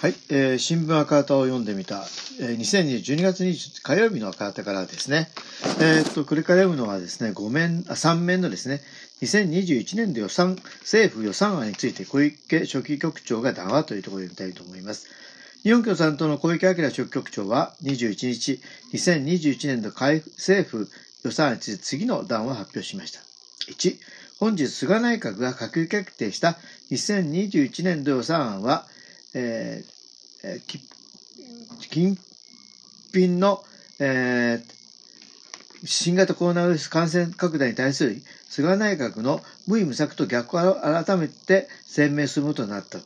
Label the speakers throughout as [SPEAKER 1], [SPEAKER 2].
[SPEAKER 1] はい、えー、新聞赤旗を読んでみた、えー、2020 12月20火曜日の赤旗からですね、えー、っと、これから読むのはですね、5面、あ3面のですね、2021年度予算、政府予算案について小池書記局長が談話というところで見たいと思います。日本共産党の小池晃書記局長は21日、2021年度政府予算案について次の談話を発表しました。1、本日菅内閣が閣議決定した2021年度予算案は、えー、近隣の、えー、新型コロナウイルス感染拡大に対する菅内閣の無為無策と逆を改めて鮮明することになったと。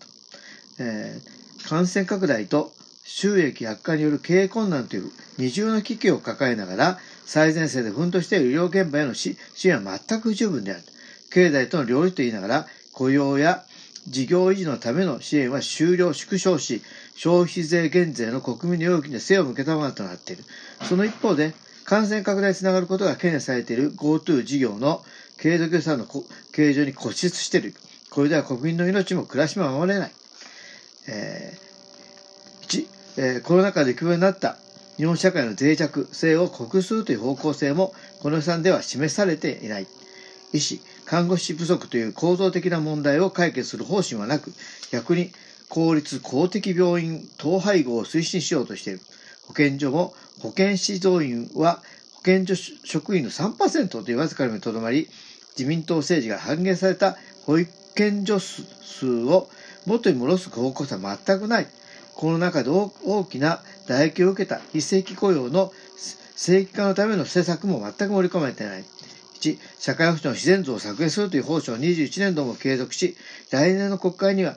[SPEAKER 1] えー、感染拡大と収益悪化による経営困難という二重の危機を抱えながら最前線で奮闘している医療現場への支援は全く不十分である。経済との両立と言いながら雇用や事業維持のための支援は終了、縮小し、消費税減税の国民の要求に背を向けたものとなっている。その一方で、感染拡大につながることが懸念されている GoTo 事業の継続予算の形状に固執している。これでは国民の命も暮らしも守れない。えー、1、えー、コロナ禍で不要になった日本社会の脆弱性を克服するという方向性もこの予算では示されていない。医師、看護師不足という構造的な問題を解決する方針はなく、逆に公立公的病院統廃合を推進しようとしている。保健所も保健師増員は保健所職員の3%というわずかにとどまり、自民党政治が半減された保育健所数を元に戻す方向性は全くない。この中で大きな打撃を受けた非正規雇用の正規化のための施策も全く盛り込まれていない。1、社会保障の自然増を削減するという方針を21年度も継続し、来年の国会には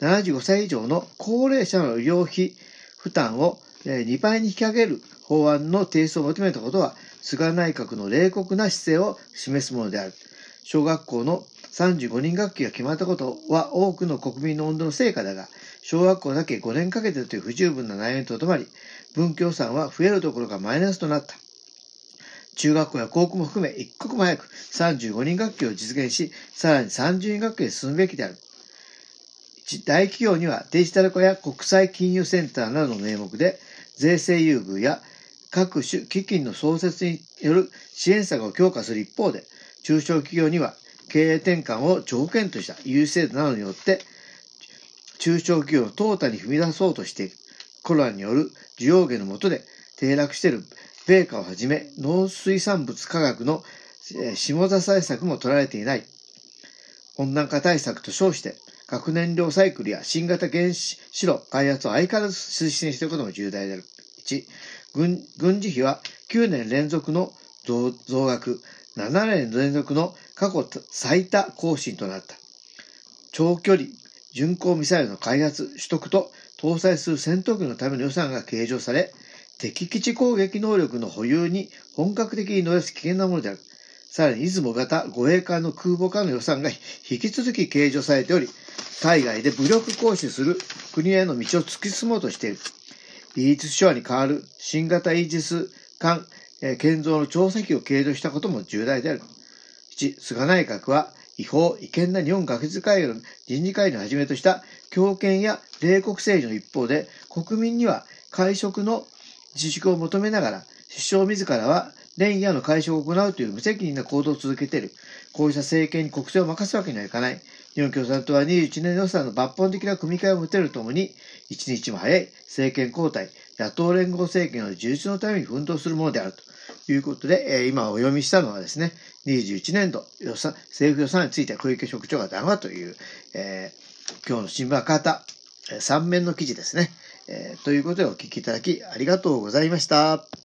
[SPEAKER 1] 75歳以上の高齢者の医療費負担を2倍に引き上げる法案の提出を求めたことは、菅内閣の冷酷な姿勢を示すものである。小学校の35人学級が決まったことは多くの国民の温度の成果だが、小学校だけ5年かけてという不十分な内容にとどまり、文教産は増えるどころかマイナスとなった。中学校や高校も含め一刻も早く35人学級を実現し、さらに30人学級へ進むべきである。大企業にはデジタル化や国際金融センターなどの名目で、税制優遇や各種基金の創設による支援策を強化する一方で、中小企業には経営転換を条件とした優位制度などによって、中小企業を淘汰に踏み出そうとしている。コロナによる需要減のもとで低落している米価をはじめ農水産物価格の下座対策も取られていない。温暖化対策と称して、核燃料サイクルや新型原子炉開発を相変わらず推進していることも重大である。1、軍軍事費は9年連続の増額、7年連続の過去最多更新となった。長距離巡航ミサイルの開発、取得と搭載する戦闘機のための予算が計上され、敵基地攻撃能力の保有に本格的に乗り出す危険なものである。さらに、出雲型護衛艦の空母艦の予算が引き続き計上されており、海外で武力行使する国への道を突き進もうとしている。イージスショアに代わる新型イージス艦、え、建造の調査機を計上したことも重大である。7、菅内閣は違法、違憲な日本学術会議の人事会議をはじめとした強権や冷酷政治の一方で、国民には会食の自粛を求めながら、首相自らは連夜の会食を行うという無責任な行動を続けている。こうした政権に国政を任すわけにはいかない。日本共産党は21年予算の抜本的な組み替えを持てるともに、一日も早い政権交代、野党連合政権の充実のために奮闘するものであるということで、えー、今お読みしたのはですね、21年度予算、政府予算について小池局長が談話という、えー、今日の新聞赤旗、3面の記事ですね。えー、ということでお聞きいただきありがとうございました。